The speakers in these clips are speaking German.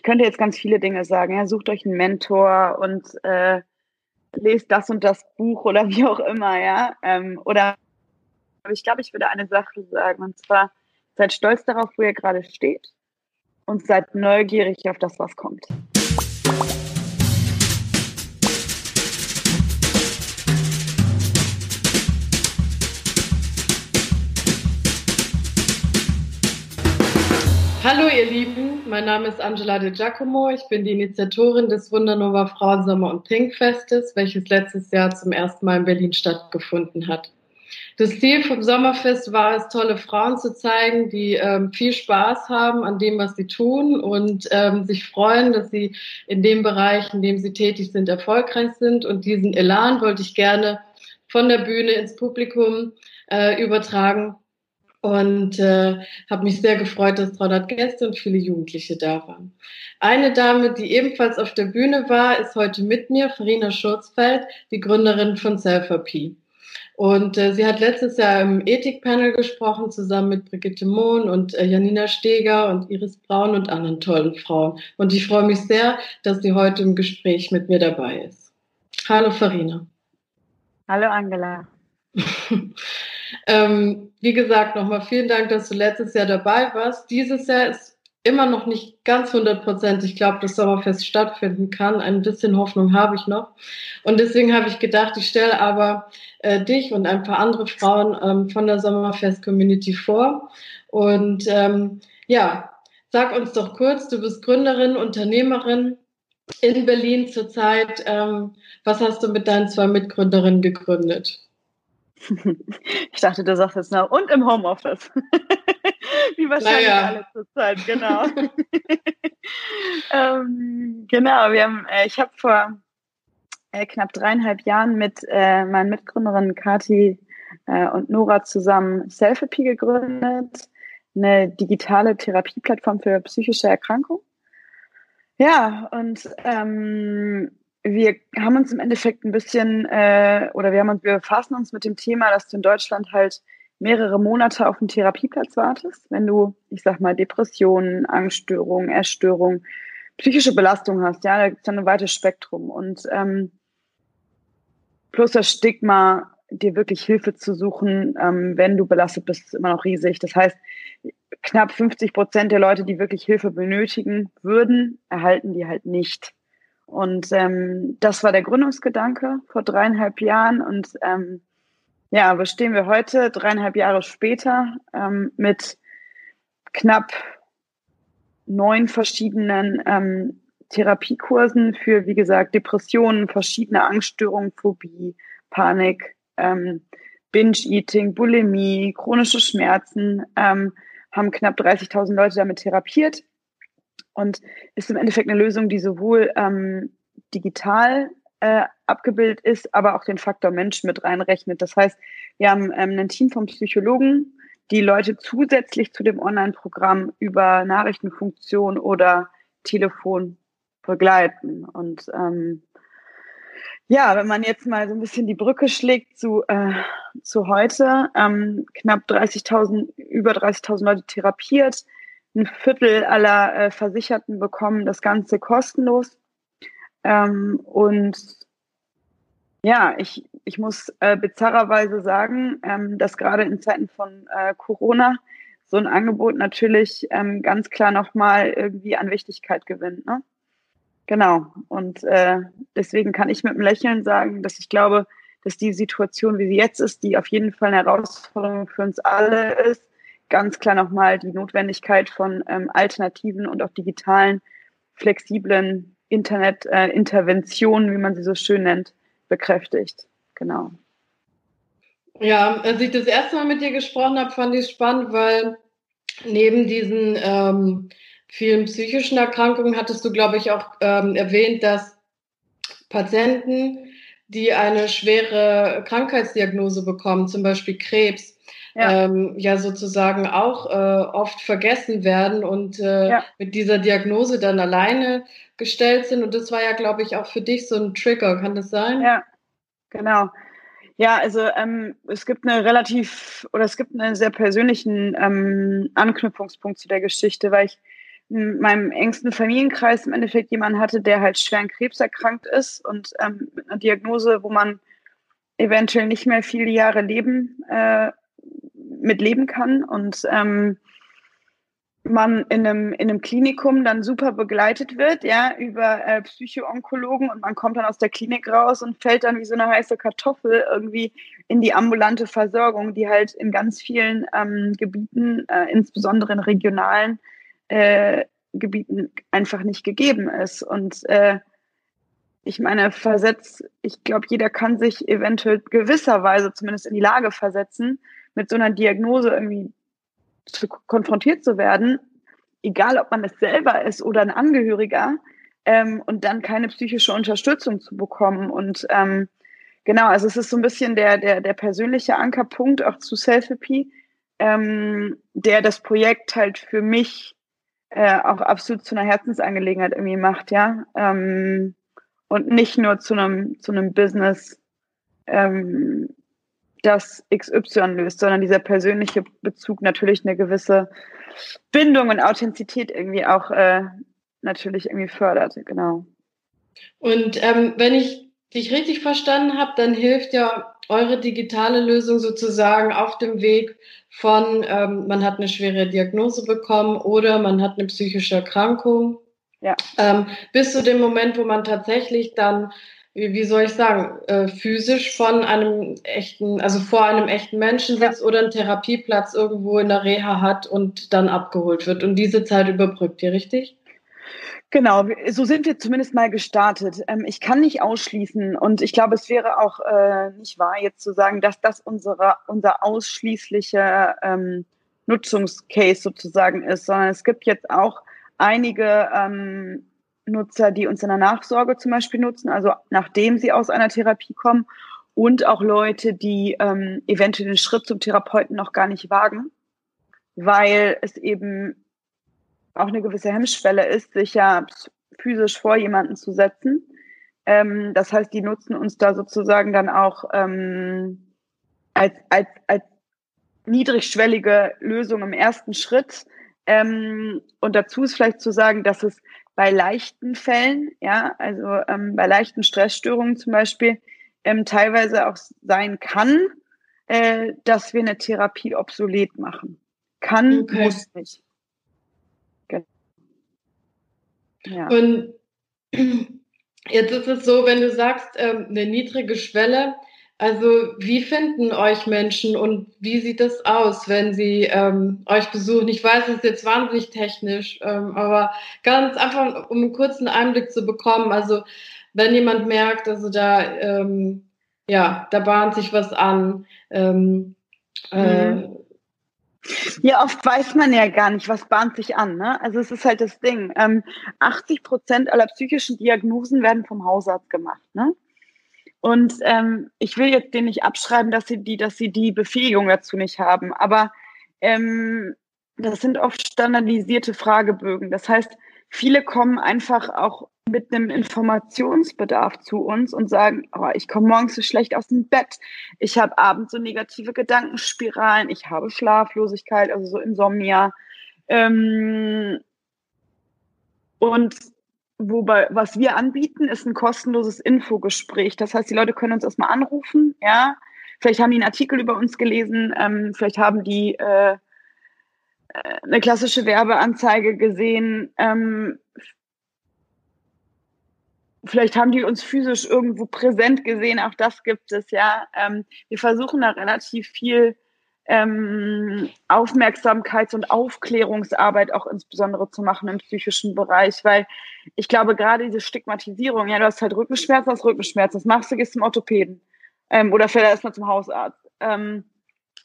ich könnte jetzt ganz viele Dinge sagen. Ja, sucht euch einen Mentor und äh, lest das und das Buch oder wie auch immer, ja. Ähm, oder aber ich glaube, ich würde eine Sache sagen, und zwar seid stolz darauf, wo ihr gerade steht und seid neugierig auf das, was kommt. Hallo ihr Lieben, mein Name ist Angela De Giacomo. Ich bin die Initiatorin des Wundernova Frauen Sommer und Pink Festes, welches letztes Jahr zum ersten Mal in Berlin stattgefunden hat. Das Ziel vom Sommerfest war es, tolle Frauen zu zeigen, die ähm, viel Spaß haben an dem, was sie tun und ähm, sich freuen, dass sie in dem Bereich, in dem sie tätig sind, erfolgreich sind. Und diesen Elan wollte ich gerne von der Bühne ins Publikum äh, übertragen und äh, habe mich sehr gefreut, dass 300 Gäste und viele Jugendliche da waren. Eine Dame, die ebenfalls auf der Bühne war, ist heute mit mir, Farina Schurzfeld, die Gründerin von Selfie. Und äh, sie hat letztes Jahr im Ethikpanel gesprochen, zusammen mit Brigitte Mohn und äh, Janina Steger und Iris Braun und anderen tollen Frauen. Und ich freue mich sehr, dass sie heute im Gespräch mit mir dabei ist. Hallo Farina. Hallo Angela. ähm, wie gesagt, nochmal vielen Dank, dass du letztes Jahr dabei warst. Dieses Jahr ist immer noch nicht ganz hundertprozentig, ich glaube, das Sommerfest stattfinden kann. Ein bisschen Hoffnung habe ich noch. Und deswegen habe ich gedacht, ich stelle aber äh, dich und ein paar andere Frauen ähm, von der Sommerfest-Community vor. Und ähm, ja, sag uns doch kurz, du bist Gründerin, Unternehmerin in Berlin zurzeit. Ähm, was hast du mit deinen zwei Mitgründerinnen gegründet? Ich dachte, du sagst jetzt noch, und im Homeoffice. Wie wahrscheinlich naja. alle zur Zeit, genau. ähm, genau, wir haben, äh, ich habe vor äh, knapp dreieinhalb Jahren mit äh, meinen Mitgründerinnen Kati äh, und Nora zusammen Selfie gegründet, eine digitale Therapieplattform für psychische Erkrankungen. Ja, und ähm, wir haben uns im Endeffekt ein bisschen, äh, oder wir haben uns, wir befassen uns mit dem Thema, dass du in Deutschland halt mehrere Monate auf einen Therapieplatz wartest, wenn du, ich sag mal, Depressionen, Angststörungen, Essstörungen, psychische Belastung hast, ja, da gibt es ja ein weites Spektrum. Und ähm, plus das Stigma, dir wirklich Hilfe zu suchen, ähm, wenn du belastet bist, ist immer noch riesig. Das heißt, knapp 50 Prozent der Leute, die wirklich Hilfe benötigen würden, erhalten die halt nicht. Und ähm, das war der Gründungsgedanke vor dreieinhalb Jahren. Und ähm, ja, wo stehen wir heute, dreieinhalb Jahre später, ähm, mit knapp neun verschiedenen ähm, Therapiekursen für, wie gesagt, Depressionen, verschiedene Angststörungen, Phobie, Panik, ähm, Binge-Eating, Bulimie, chronische Schmerzen, ähm, haben knapp 30.000 Leute damit therapiert und ist im Endeffekt eine Lösung, die sowohl ähm, digital äh, abgebildet ist, aber auch den Faktor Mensch mit reinrechnet. Das heißt, wir haben ähm, ein Team von Psychologen, die Leute zusätzlich zu dem Online-Programm über Nachrichtenfunktion oder Telefon begleiten. Und ähm, ja, wenn man jetzt mal so ein bisschen die Brücke schlägt zu, äh, zu heute, ähm, knapp 30.000, über 30.000 Leute therapiert, ein Viertel aller äh, Versicherten bekommen das Ganze kostenlos. Ähm, und ja, ich, ich muss äh, bizarrerweise sagen, ähm, dass gerade in Zeiten von äh, Corona so ein Angebot natürlich ähm, ganz klar nochmal irgendwie an Wichtigkeit gewinnt. Ne? Genau. Und äh, deswegen kann ich mit einem Lächeln sagen, dass ich glaube, dass die Situation, wie sie jetzt ist, die auf jeden Fall eine Herausforderung für uns alle ist, ganz klar nochmal die Notwendigkeit von ähm, alternativen und auch digitalen, flexiblen Internetinterventionen, äh, wie man sie so schön nennt, bekräftigt. Genau. Ja, als ich das erste Mal mit dir gesprochen habe, fand ich es spannend, weil neben diesen ähm, vielen psychischen Erkrankungen hattest du, glaube ich, auch ähm, erwähnt, dass Patienten, die eine schwere Krankheitsdiagnose bekommen, zum Beispiel Krebs, ja, ähm, ja sozusagen auch äh, oft vergessen werden und äh, ja. mit dieser Diagnose dann alleine gestellt sind. Und das war ja, glaube ich, auch für dich so ein Trigger. Kann das sein? Ja, genau. Ja, also ähm, es gibt eine relativ oder es gibt einen sehr persönlichen ähm, Anknüpfungspunkt zu der Geschichte, weil ich in meinem engsten Familienkreis im Endeffekt jemanden hatte, der halt schwer an Krebs erkrankt ist und ähm, mit einer Diagnose, wo man eventuell nicht mehr viele Jahre leben, äh, mit leben kann und ähm, man in einem, in einem Klinikum dann super begleitet wird, ja, über äh, Psychoonkologen und man kommt dann aus der Klinik raus und fällt dann wie so eine heiße Kartoffel irgendwie in die ambulante Versorgung, die halt in ganz vielen ähm, Gebieten, äh, insbesondere in regionalen äh, Gebieten, einfach nicht gegeben ist. Und äh, ich meine, versetzt, ich glaube, jeder kann sich eventuell gewisserweise zumindest in die Lage versetzen, mit so einer Diagnose irgendwie zu, konfrontiert zu werden, egal ob man es selber ist oder ein Angehöriger, ähm, und dann keine psychische Unterstützung zu bekommen. Und ähm, genau, also es ist so ein bisschen der, der, der persönliche Ankerpunkt auch zu Selfie, ähm, der das Projekt halt für mich äh, auch absolut zu einer Herzensangelegenheit irgendwie macht, ja. Ähm, und nicht nur zu einem, zu Business, ähm, das XY löst, sondern dieser persönliche Bezug natürlich eine gewisse Bindung und Authentizität irgendwie auch äh, natürlich irgendwie fördert, genau. Und ähm, wenn ich dich richtig verstanden habe, dann hilft ja eure digitale Lösung sozusagen auf dem Weg von, ähm, man hat eine schwere Diagnose bekommen oder man hat eine psychische Erkrankung, ja. ähm, bis zu dem Moment, wo man tatsächlich dann wie soll ich sagen, äh, physisch von einem echten, also vor einem echten Menschen sitzt ja. oder einen Therapieplatz irgendwo in der Reha hat und dann abgeholt wird und diese Zeit überbrückt, ihr richtig? Genau, so sind wir zumindest mal gestartet. Ähm, ich kann nicht ausschließen und ich glaube, es wäre auch äh, nicht wahr, jetzt zu sagen, dass das unsere, unser ausschließlicher ähm, Nutzungscase sozusagen ist, sondern es gibt jetzt auch einige ähm, Nutzer, die uns in der Nachsorge zum Beispiel nutzen, also nachdem sie aus einer Therapie kommen und auch Leute, die ähm, eventuell den Schritt zum Therapeuten noch gar nicht wagen, weil es eben auch eine gewisse Hemmschwelle ist, sich ja physisch vor jemanden zu setzen. Ähm, das heißt, die nutzen uns da sozusagen dann auch ähm, als, als, als niedrigschwellige Lösung im ersten Schritt. Ähm, und dazu ist vielleicht zu sagen, dass es bei leichten Fällen, ja, also ähm, bei leichten Stressstörungen zum Beispiel, ähm, teilweise auch sein kann, äh, dass wir eine Therapie obsolet machen. Kann, okay. muss nicht. Genau. Ja. Und jetzt ist es so, wenn du sagst, ähm, eine niedrige Schwelle, also wie finden euch Menschen und wie sieht es aus, wenn sie ähm, euch besuchen? Ich weiß, es ist jetzt wahnsinnig technisch, ähm, aber ganz einfach, um einen kurzen Einblick zu bekommen. Also wenn jemand merkt, also da, ähm, ja, da bahnt sich was an. Ähm, äh, mhm. ja, oft weiß man ja gar nicht, was bahnt sich an. Ne? Also es ist halt das Ding. Ähm, 80 Prozent aller psychischen Diagnosen werden vom Hausarzt gemacht. Ne? Und ähm, ich will jetzt denen nicht abschreiben, dass sie die, dass sie die Befähigung dazu nicht haben. Aber ähm, das sind oft standardisierte Fragebögen. Das heißt, viele kommen einfach auch mit einem Informationsbedarf zu uns und sagen, oh, ich komme morgens so schlecht aus dem Bett, ich habe abends so negative Gedankenspiralen, ich habe Schlaflosigkeit, also so Insomnia. Ähm, und wobei, was wir anbieten, ist ein kostenloses Infogespräch. Das heißt, die Leute können uns erstmal anrufen, ja. Vielleicht haben die einen Artikel über uns gelesen, ähm, vielleicht haben die äh, äh eine klassische Werbeanzeige gesehen, ähm, vielleicht haben die uns physisch irgendwo präsent gesehen, auch das gibt es, ja. Ähm, wir versuchen da relativ viel ähm, Aufmerksamkeits- und Aufklärungsarbeit auch insbesondere zu machen im psychischen Bereich, weil ich glaube, gerade diese Stigmatisierung, ja, du hast halt Rückenschmerz, hast Rückenschmerz, das machst du, gehst zum Orthopäden ähm, oder vielleicht erstmal zum Hausarzt. Ähm,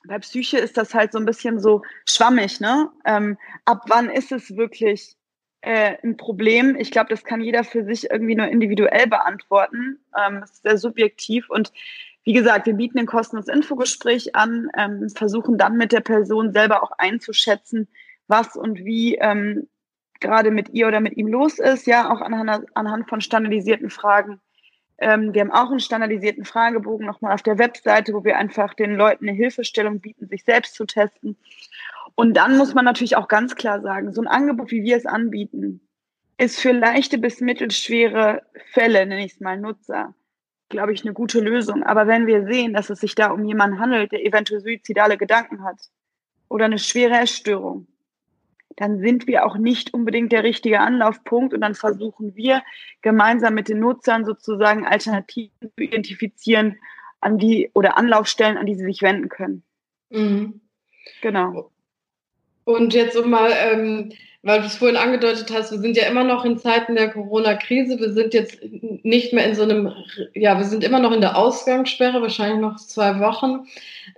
bei Psyche ist das halt so ein bisschen so schwammig, ne? Ähm, ab wann ist es wirklich äh, ein Problem? Ich glaube, das kann jeder für sich irgendwie nur individuell beantworten. Ähm, das ist sehr subjektiv und wie gesagt, wir bieten ein kostenloses Infogespräch an, ähm, versuchen dann mit der Person selber auch einzuschätzen, was und wie ähm, gerade mit ihr oder mit ihm los ist, ja, auch anhand, anhand von standardisierten Fragen. Ähm, wir haben auch einen standardisierten Fragebogen nochmal auf der Webseite, wo wir einfach den Leuten eine Hilfestellung bieten, sich selbst zu testen. Und dann muss man natürlich auch ganz klar sagen, so ein Angebot, wie wir es anbieten, ist für leichte bis mittelschwere Fälle, nenne ich es mal Nutzer, glaube ich, eine gute Lösung. Aber wenn wir sehen, dass es sich da um jemanden handelt, der eventuell suizidale Gedanken hat oder eine schwere Essstörung, dann sind wir auch nicht unbedingt der richtige Anlaufpunkt und dann versuchen wir gemeinsam mit den Nutzern sozusagen Alternativen zu identifizieren an die oder Anlaufstellen, an die sie sich wenden können. Mhm. Genau. Und jetzt um mal, ähm, weil du es vorhin angedeutet hast, wir sind ja immer noch in Zeiten der Corona-Krise. Wir sind jetzt nicht mehr in so einem, ja, wir sind immer noch in der Ausgangssperre, wahrscheinlich noch zwei Wochen.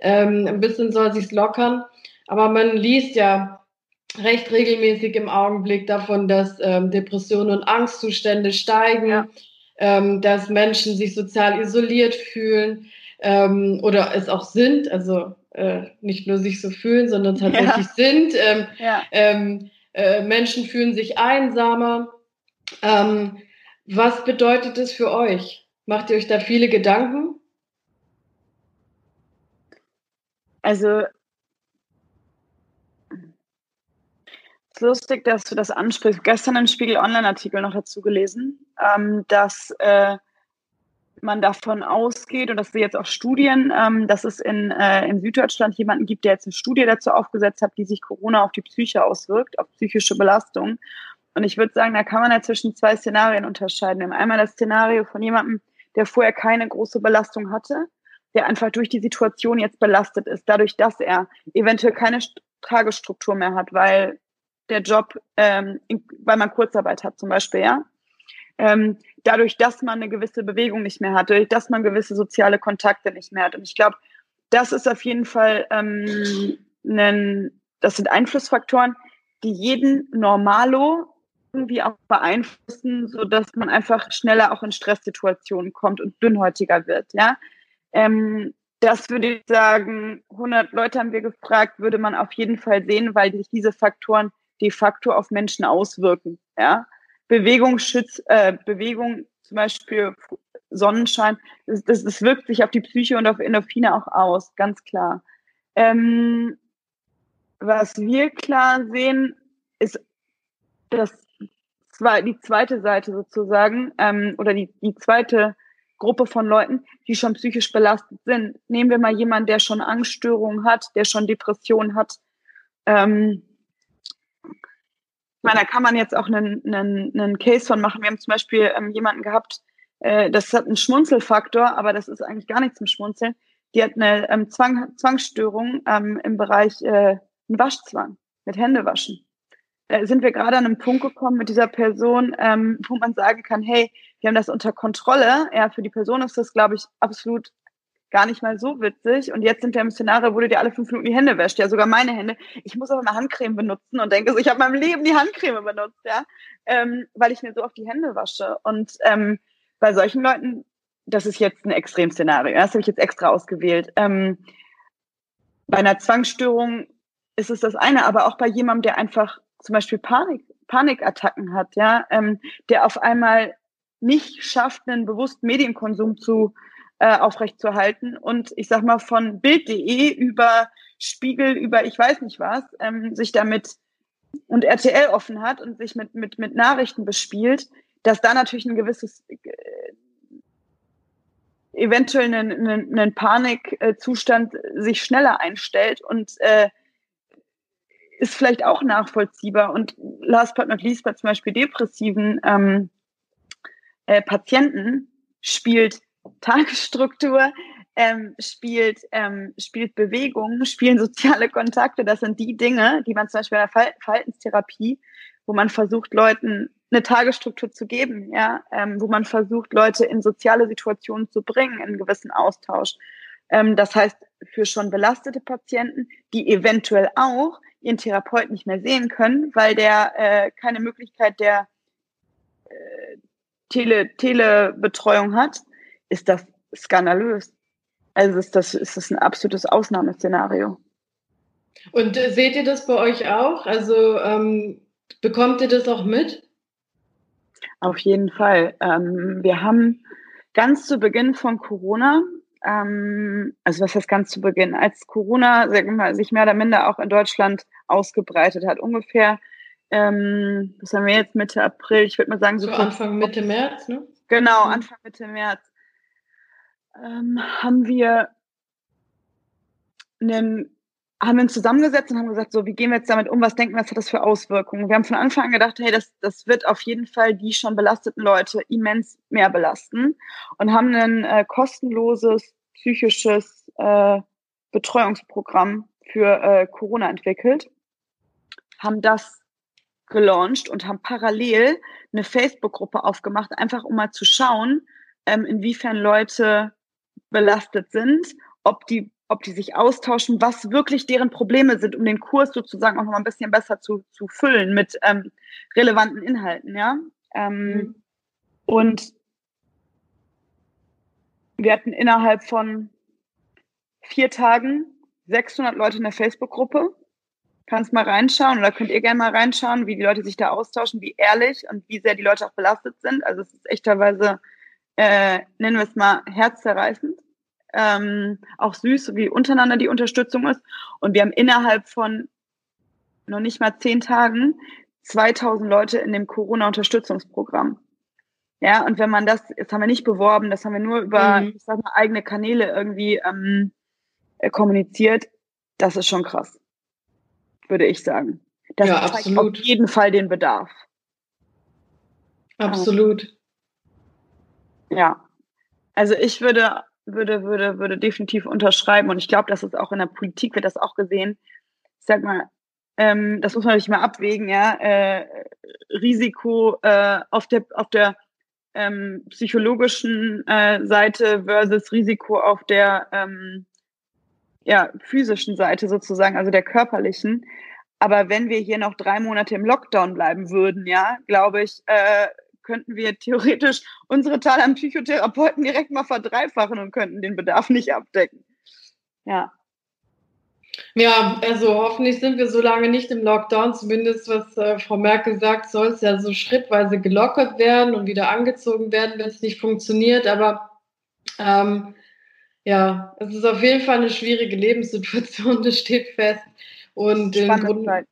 Ähm, ein bisschen soll sich's lockern. Aber man liest ja recht regelmäßig im Augenblick davon, dass ähm, Depressionen und Angstzustände steigen, ja. ähm, dass Menschen sich sozial isoliert fühlen ähm, oder es auch sind, also äh, nicht nur sich so fühlen, sondern tatsächlich ja. sind. Ähm, ja. Äh, Menschen fühlen sich einsamer. Ähm, was bedeutet das für euch? Macht ihr euch da viele Gedanken? Also ist lustig, dass du das ansprichst. Gestern im Spiegel Online-Artikel noch dazu gelesen, ähm, dass äh, man davon ausgeht, und das sind jetzt auch Studien, ähm, dass es in, äh, in Süddeutschland jemanden gibt, der jetzt eine Studie dazu aufgesetzt hat, wie sich Corona auf die Psyche auswirkt, auf psychische Belastung. Und ich würde sagen, da kann man ja zwischen zwei Szenarien unterscheiden. Einmal das Szenario von jemandem, der vorher keine große Belastung hatte, der einfach durch die Situation jetzt belastet ist, dadurch, dass er eventuell keine Tagesstruktur mehr hat, weil der Job, ähm, weil man Kurzarbeit hat zum Beispiel, ja. Ähm, dadurch, dass man eine gewisse Bewegung nicht mehr hat, dadurch, dass man gewisse soziale Kontakte nicht mehr hat. Und ich glaube, das ist auf jeden Fall ähm, ein, das sind Einflussfaktoren, die jeden Normalo irgendwie auch beeinflussen, so dass man einfach schneller auch in Stresssituationen kommt und dünnhäutiger wird, ja. Ähm, das würde ich sagen, 100 Leute haben wir gefragt, würde man auf jeden Fall sehen, weil sich diese Faktoren de facto auf Menschen auswirken. Ja? Bewegung schützt, äh, Bewegung, zum Beispiel Sonnenschein, das, das, das wirkt sich auf die Psyche und auf Endorphine auch aus, ganz klar. Ähm, was wir klar sehen, ist, dass zwar die zweite Seite sozusagen ähm, oder die, die zweite Gruppe von Leuten, die schon psychisch belastet sind. Nehmen wir mal jemanden, der schon Angststörungen hat, der schon Depressionen hat. Ähm, ich meine, da kann man jetzt auch einen, einen, einen Case von machen. Wir haben zum Beispiel ähm, jemanden gehabt, äh, das hat einen Schmunzelfaktor, aber das ist eigentlich gar nichts zum Schmunzeln. Die hat eine ähm, Zwang, Zwangsstörung ähm, im Bereich äh, Waschzwang mit Händewaschen. Da sind wir gerade an einem Punkt gekommen mit dieser Person, ähm, wo man sagen kann, hey, wir haben das unter Kontrolle. Ja, für die Person ist das, glaube ich, absolut gar nicht mal so witzig. Und jetzt sind wir im Szenario, wo du dir alle fünf Minuten die Hände wäscht, ja, sogar meine Hände. Ich muss aber mal Handcreme benutzen und denke so, ich habe meinem Leben die Handcreme benutzt, ja, ähm, weil ich mir so oft die Hände wasche. Und ähm, bei solchen Leuten, das ist jetzt ein Extremszenario, das habe ich jetzt extra ausgewählt. Ähm, bei einer Zwangsstörung ist es das eine, aber auch bei jemandem, der einfach zum Beispiel Panik, Panikattacken hat, ja, ähm, der auf einmal nicht schafft, einen bewussten Medienkonsum zu äh, aufrechtzuerhalten. Und ich sag mal, von Bild.de über Spiegel, über ich weiß nicht was, ähm, sich damit und RTL offen hat und sich mit, mit, mit Nachrichten bespielt, dass da natürlich ein gewisses äh, eventuell einen Panikzustand sich schneller einstellt und äh, ist vielleicht auch nachvollziehbar. Und last but not least bei zum Beispiel depressiven ähm, äh, Patienten spielt Tagesstruktur, ähm, spielt, ähm, spielt Bewegung, spielen soziale Kontakte. Das sind die Dinge, die man zum Beispiel in der Verhaltenstherapie, wo man versucht, Leuten eine Tagesstruktur zu geben, ja, ähm, wo man versucht, Leute in soziale Situationen zu bringen, in einen gewissen Austausch. Ähm, das heißt, für schon belastete Patienten, die eventuell auch ihren Therapeuten nicht mehr sehen können, weil der äh, keine Möglichkeit der äh, Tele Telebetreuung hat, ist das skandalös. Also ist das, ist das ein absolutes Ausnahmeszenario. Und äh, seht ihr das bei euch auch? Also ähm, bekommt ihr das auch mit? Auf jeden Fall. Ähm, wir haben ganz zu Beginn von Corona, ähm, also was heißt ganz zu Beginn, als Corona mal, sich mehr oder minder auch in Deutschland ausgebreitet hat. Ungefähr, ähm, was haben wir jetzt, Mitte April? Ich würde mal sagen, so, so Anfang, Mitte März, ne? Genau, mhm. Anfang, Mitte März ähm, haben wir einen haben wir uns zusammengesetzt und haben gesagt, so, wie gehen wir jetzt damit um? Was denken wir, was hat das für Auswirkungen? Wir haben von Anfang an gedacht, hey, das, das wird auf jeden Fall die schon belasteten Leute immens mehr belasten und haben ein äh, kostenloses psychisches äh, Betreuungsprogramm für äh, Corona entwickelt, haben das gelauncht und haben parallel eine Facebook-Gruppe aufgemacht, einfach um mal zu schauen, ähm, inwiefern Leute belastet sind, ob die ob die sich austauschen, was wirklich deren Probleme sind, um den Kurs sozusagen auch noch mal ein bisschen besser zu, zu füllen mit ähm, relevanten Inhalten, ja. Ähm, mhm. Und wir hatten innerhalb von vier Tagen 600 Leute in der Facebook-Gruppe. Kannst mal reinschauen oder könnt ihr gerne mal reinschauen, wie die Leute sich da austauschen, wie ehrlich und wie sehr die Leute auch belastet sind. Also es ist echt teilweise, äh, nennen wir es mal, herzzerreißend ähm, auch süß, wie untereinander die Unterstützung ist. Und wir haben innerhalb von noch nicht mal zehn Tagen 2000 Leute in dem Corona-Unterstützungsprogramm. Ja, und wenn man das, das haben wir nicht beworben, das haben wir nur über, mhm. ich sag mal, eigene Kanäle irgendwie ähm, äh, kommuniziert, das ist schon krass, würde ich sagen. Das ja, zeigt absolut. auf jeden Fall den Bedarf. Absolut. Ja. Also ich würde würde, würde, würde definitiv unterschreiben. Und ich glaube, dass es auch in der Politik wird das auch gesehen. Ich sag mal, ähm, das muss man natürlich mal abwägen, ja. Äh, Risiko äh, auf der, auf der ähm, psychologischen äh, Seite versus Risiko auf der ähm, ja, physischen Seite sozusagen, also der körperlichen. Aber wenn wir hier noch drei Monate im Lockdown bleiben würden, ja, glaube ich, äh, könnten wir theoretisch unsere Zahl an Psychotherapeuten direkt mal verdreifachen und könnten den Bedarf nicht abdecken. Ja. Ja, also hoffentlich sind wir so lange nicht im Lockdown. Zumindest, was äh, Frau Merkel sagt, soll es ja so schrittweise gelockert werden und wieder angezogen werden, wenn es nicht funktioniert. Aber ähm, ja, es ist auf jeden Fall eine schwierige Lebenssituation, das steht fest. Und im Grunde,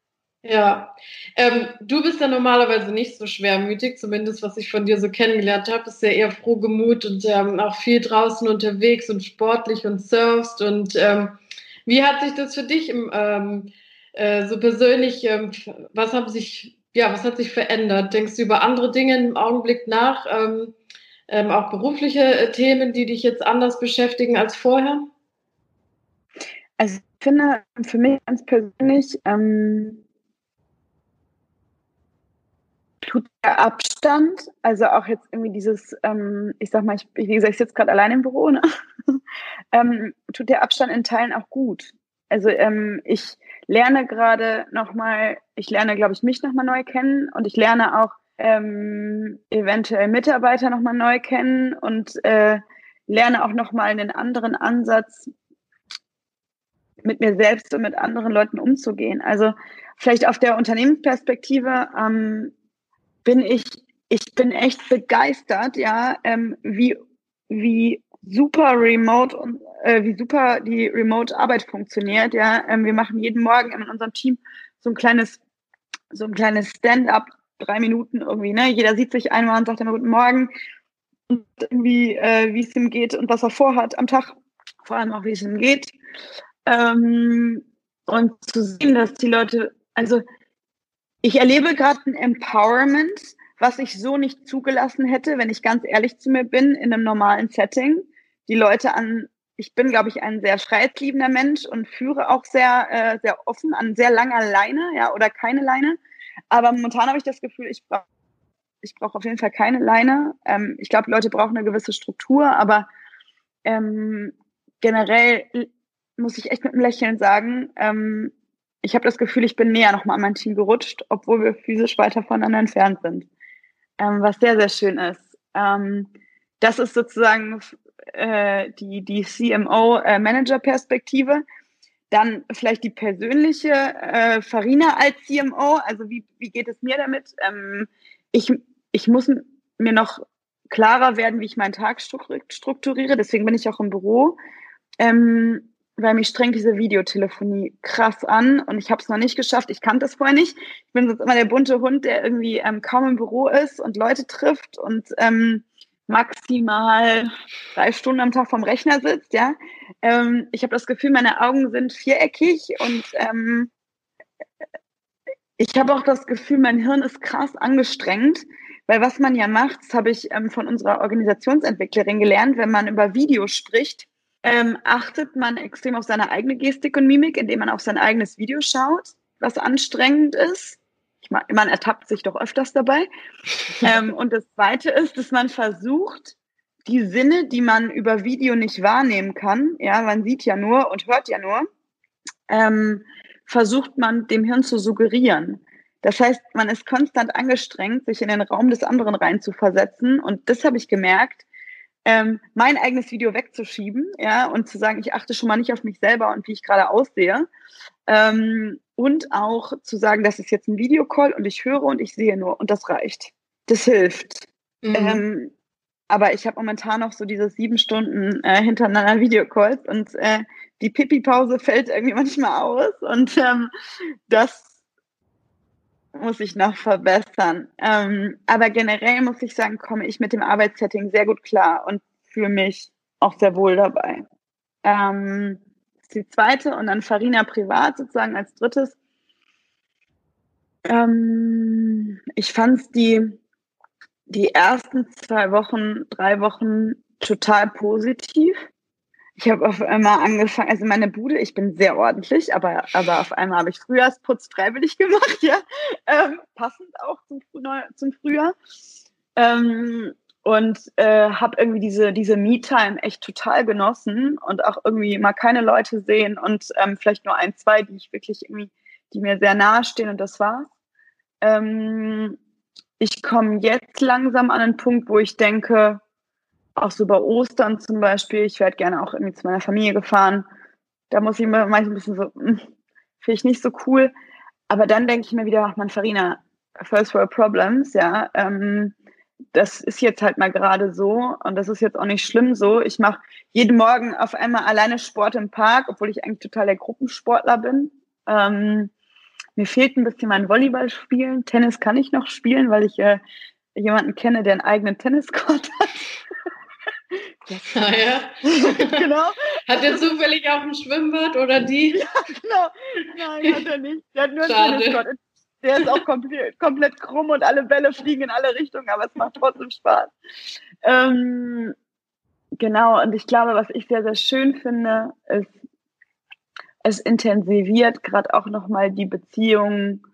ja, ähm, du bist ja normalerweise nicht so schwermütig, zumindest was ich von dir so kennengelernt habe. Bist ja eher frohgemut und ähm, auch viel draußen unterwegs und sportlich und surfst. Und ähm, wie hat sich das für dich im, ähm, äh, so persönlich, ähm, was haben sich, ja, was hat sich verändert? Denkst du über andere Dinge im Augenblick nach? Ähm, auch berufliche äh, Themen, die dich jetzt anders beschäftigen als vorher? Also ich finde für mich ganz persönlich, ähm, tut der Abstand, also auch jetzt irgendwie dieses, ähm, ich sag mal, ich, wie gesagt, ich sitze gerade allein im Büro, ne? ähm, tut der Abstand in Teilen auch gut. Also ähm, ich lerne gerade nochmal, ich lerne, glaube ich, mich nochmal neu kennen und ich lerne auch ähm, eventuell Mitarbeiter nochmal neu kennen und äh, lerne auch nochmal einen anderen Ansatz, mit mir selbst und mit anderen Leuten umzugehen. Also vielleicht auf der Unternehmensperspektive ähm, bin ich, ich bin echt begeistert, ja, ähm, wie, wie super remote und äh, wie super die Remote-Arbeit funktioniert. Ja, ähm, wir machen jeden Morgen in unserem Team so ein kleines, so ein kleines Stand-up, drei Minuten irgendwie. Ne, jeder sieht sich einmal und sagt immer guten Morgen und irgendwie äh, wie es ihm geht und was er vorhat am Tag, vor allem auch wie es ihm geht. Ähm, und zu sehen, dass die Leute, also ich erlebe gerade ein Empowerment, was ich so nicht zugelassen hätte, wenn ich ganz ehrlich zu mir bin, in einem normalen Setting. Die Leute an, ich bin, glaube ich, ein sehr freiheitsliebender Mensch und führe auch sehr, äh, sehr offen an sehr langer Leine, ja, oder keine Leine. Aber momentan habe ich das Gefühl, ich brauche ich brauche auf jeden Fall keine Leine. Ähm, ich glaube, Leute brauchen eine gewisse Struktur, aber ähm, generell muss ich echt mit einem Lächeln sagen, ähm, ich habe das Gefühl, ich bin näher nochmal an mein Team gerutscht, obwohl wir physisch weiter voneinander entfernt sind. Ähm, was sehr, sehr schön ist. Ähm, das ist sozusagen äh, die, die CMO-Manager-Perspektive. Äh, Dann vielleicht die persönliche äh, Farina als CMO. Also wie, wie geht es mir damit? Ähm, ich, ich muss mir noch klarer werden, wie ich meinen Tag strukturiere. Deswegen bin ich auch im Büro. Ähm, weil mich strengt diese Videotelefonie krass an und ich habe es noch nicht geschafft. Ich kannte es vorher nicht. Ich bin sonst immer der bunte Hund, der irgendwie ähm, kaum im Büro ist und Leute trifft und ähm, maximal drei Stunden am Tag vom Rechner sitzt. Ja, ähm, ich habe das Gefühl, meine Augen sind viereckig und ähm, ich habe auch das Gefühl, mein Hirn ist krass angestrengt, weil was man ja macht, das habe ich ähm, von unserer Organisationsentwicklerin gelernt, wenn man über Video spricht, ähm, achtet man extrem auf seine eigene Gestik und Mimik, indem man auf sein eigenes Video schaut, was anstrengend ist. Ich meine, man ertappt sich doch öfters dabei. ähm, und das Zweite ist, dass man versucht, die Sinne, die man über Video nicht wahrnehmen kann, ja, man sieht ja nur und hört ja nur, ähm, versucht man dem Hirn zu suggerieren. Das heißt, man ist konstant angestrengt, sich in den Raum des anderen reinzuversetzen. Und das habe ich gemerkt, ähm, mein eigenes Video wegzuschieben, ja, und zu sagen, ich achte schon mal nicht auf mich selber und wie ich gerade aussehe. Ähm, und auch zu sagen, das ist jetzt ein Videocall und ich höre und ich sehe nur und das reicht. Das hilft. Mhm. Ähm, aber ich habe momentan noch so diese sieben Stunden äh, hintereinander Videocalls und äh, die Pipi-Pause fällt irgendwie manchmal aus und ähm, das muss ich noch verbessern. Ähm, aber generell muss ich sagen, komme ich mit dem Arbeitssetting sehr gut klar und fühle mich auch sehr wohl dabei. Ähm, das ist die zweite und dann Farina privat sozusagen als drittes. Ähm, ich fand die, die ersten zwei Wochen, drei Wochen total positiv. Ich habe auf einmal angefangen, also meine Bude, ich bin sehr ordentlich, aber, aber auf einmal habe ich Frühjahrsputz freiwillig gemacht, ja. Ähm, passend auch zum, zum Frühjahr. Ähm, und äh, habe irgendwie diese, diese Me-Time echt total genossen und auch irgendwie mal keine Leute sehen und ähm, vielleicht nur ein, zwei, die ich wirklich irgendwie, die mir sehr nahe stehen und das war's. Ähm, ich komme jetzt langsam an einen Punkt, wo ich denke, auch so bei Ostern zum Beispiel, ich werde gerne auch irgendwie zu meiner Familie gefahren. Da muss ich mir manchmal ein bisschen so, hm, finde ich nicht so cool. Aber dann denke ich mir wieder, ach man, Farina, first world problems, ja. Ähm, das ist jetzt halt mal gerade so und das ist jetzt auch nicht schlimm so. Ich mache jeden Morgen auf einmal alleine Sport im Park, obwohl ich eigentlich total der Gruppensportler bin. Ähm, mir fehlt ein bisschen mein Volleyball spielen. Tennis kann ich noch spielen, weil ich äh, jemanden kenne, der einen eigenen Tenniscourt hat. Ah, ja. genau. Hat er zufällig auch ein Schwimmbad oder die? Ja, genau. Nein, hat er nicht. Der hat nur ein Tenniscourt. Der ist auch komplett, komplett krumm und alle Bälle fliegen in alle Richtungen, aber es macht trotzdem Spaß. Ähm, genau, und ich glaube, was ich sehr, sehr schön finde, ist, es intensiviert gerade auch nochmal die Beziehung,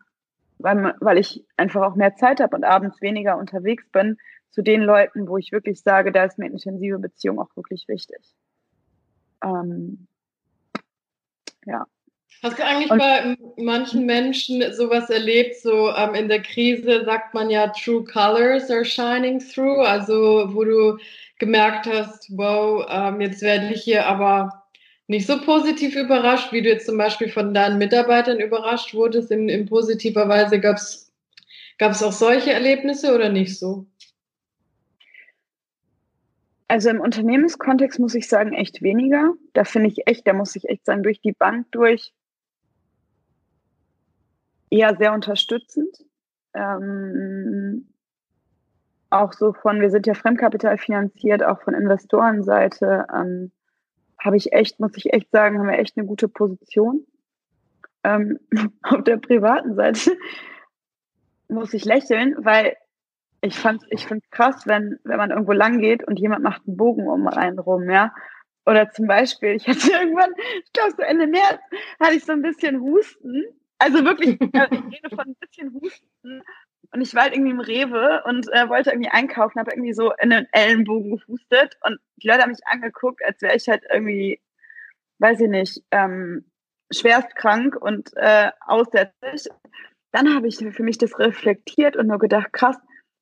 weil, weil ich einfach auch mehr Zeit habe und abends weniger unterwegs bin, zu den Leuten, wo ich wirklich sage, da ist eine intensive Beziehung auch wirklich wichtig. Ähm, ja. Hast du eigentlich und, bei manchen Menschen sowas erlebt, so ähm, in der Krise sagt man ja, true colors are shining through, also wo du gemerkt hast, wow, ähm, jetzt werde ich hier aber nicht so positiv überrascht, wie du jetzt zum Beispiel von deinen Mitarbeitern überrascht wurdest. In, in positiver Weise gab es auch solche Erlebnisse oder nicht so? Also im Unternehmenskontext muss ich sagen, echt weniger. Da finde ich echt, da muss ich echt sagen, durch die Bank durch eher sehr unterstützend. Ähm, auch so von, wir sind ja Fremdkapital finanziert, auch von Investorenseite, ähm, habe ich echt, muss ich echt sagen, haben wir echt eine gute Position. Ähm, auf der privaten Seite muss ich lächeln, weil ich fand ich finde krass, wenn, wenn man irgendwo lang geht und jemand macht einen Bogen um einen rum, ja. Oder zum Beispiel, ich hatte irgendwann, ich glaube so Ende März, hatte ich so ein bisschen Husten. Also wirklich, ich rede von ein bisschen Husten. Und ich war halt irgendwie im Rewe und äh, wollte irgendwie einkaufen, habe irgendwie so in den Ellenbogen gehustet und die Leute haben mich angeguckt, als wäre ich halt irgendwie, weiß ich nicht, ähm, schwerst krank und äh, aussätzlich. Dann habe ich für mich das reflektiert und nur gedacht, krass,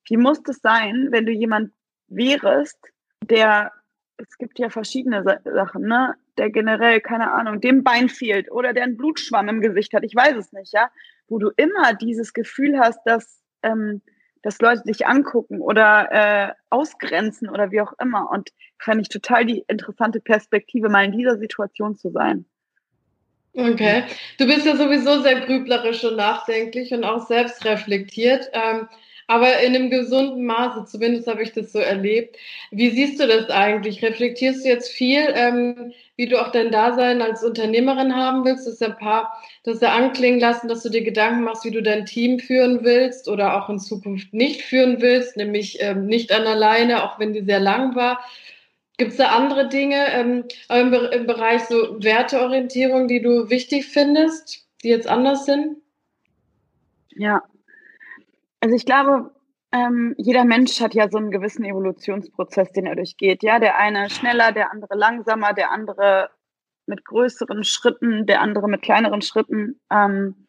wie muss das sein, wenn du jemand wärst, der, es gibt ja verschiedene Sachen, ne? Der generell, keine Ahnung, dem Bein fehlt oder der einen Blutschwamm im Gesicht hat, ich weiß es nicht, ja? Wo du immer dieses Gefühl hast, dass, ähm, dass Leute dich angucken oder äh, ausgrenzen oder wie auch immer. Und fand ich total die interessante Perspektive, mal in dieser Situation zu sein. Okay. Du bist ja sowieso sehr grüblerisch und nachdenklich und auch selbst reflektiert. Ähm, aber in einem gesunden Maße, zumindest habe ich das so erlebt. Wie siehst du das eigentlich? Reflektierst du jetzt viel, ähm, wie du auch dein Dasein als Unternehmerin haben willst? Das ist ja ein paar, das ja anklingen lassen, dass du dir Gedanken machst, wie du dein Team führen willst oder auch in Zukunft nicht führen willst, nämlich ähm, nicht an alleine, auch wenn die sehr lang war. Gibt es da andere Dinge ähm, im Bereich so Werteorientierung, die du wichtig findest, die jetzt anders sind? Ja, also ich glaube, ähm, jeder Mensch hat ja so einen gewissen Evolutionsprozess, den er durchgeht. Ja, der eine schneller, der andere langsamer, der andere mit größeren Schritten, der andere mit kleineren Schritten. Ähm,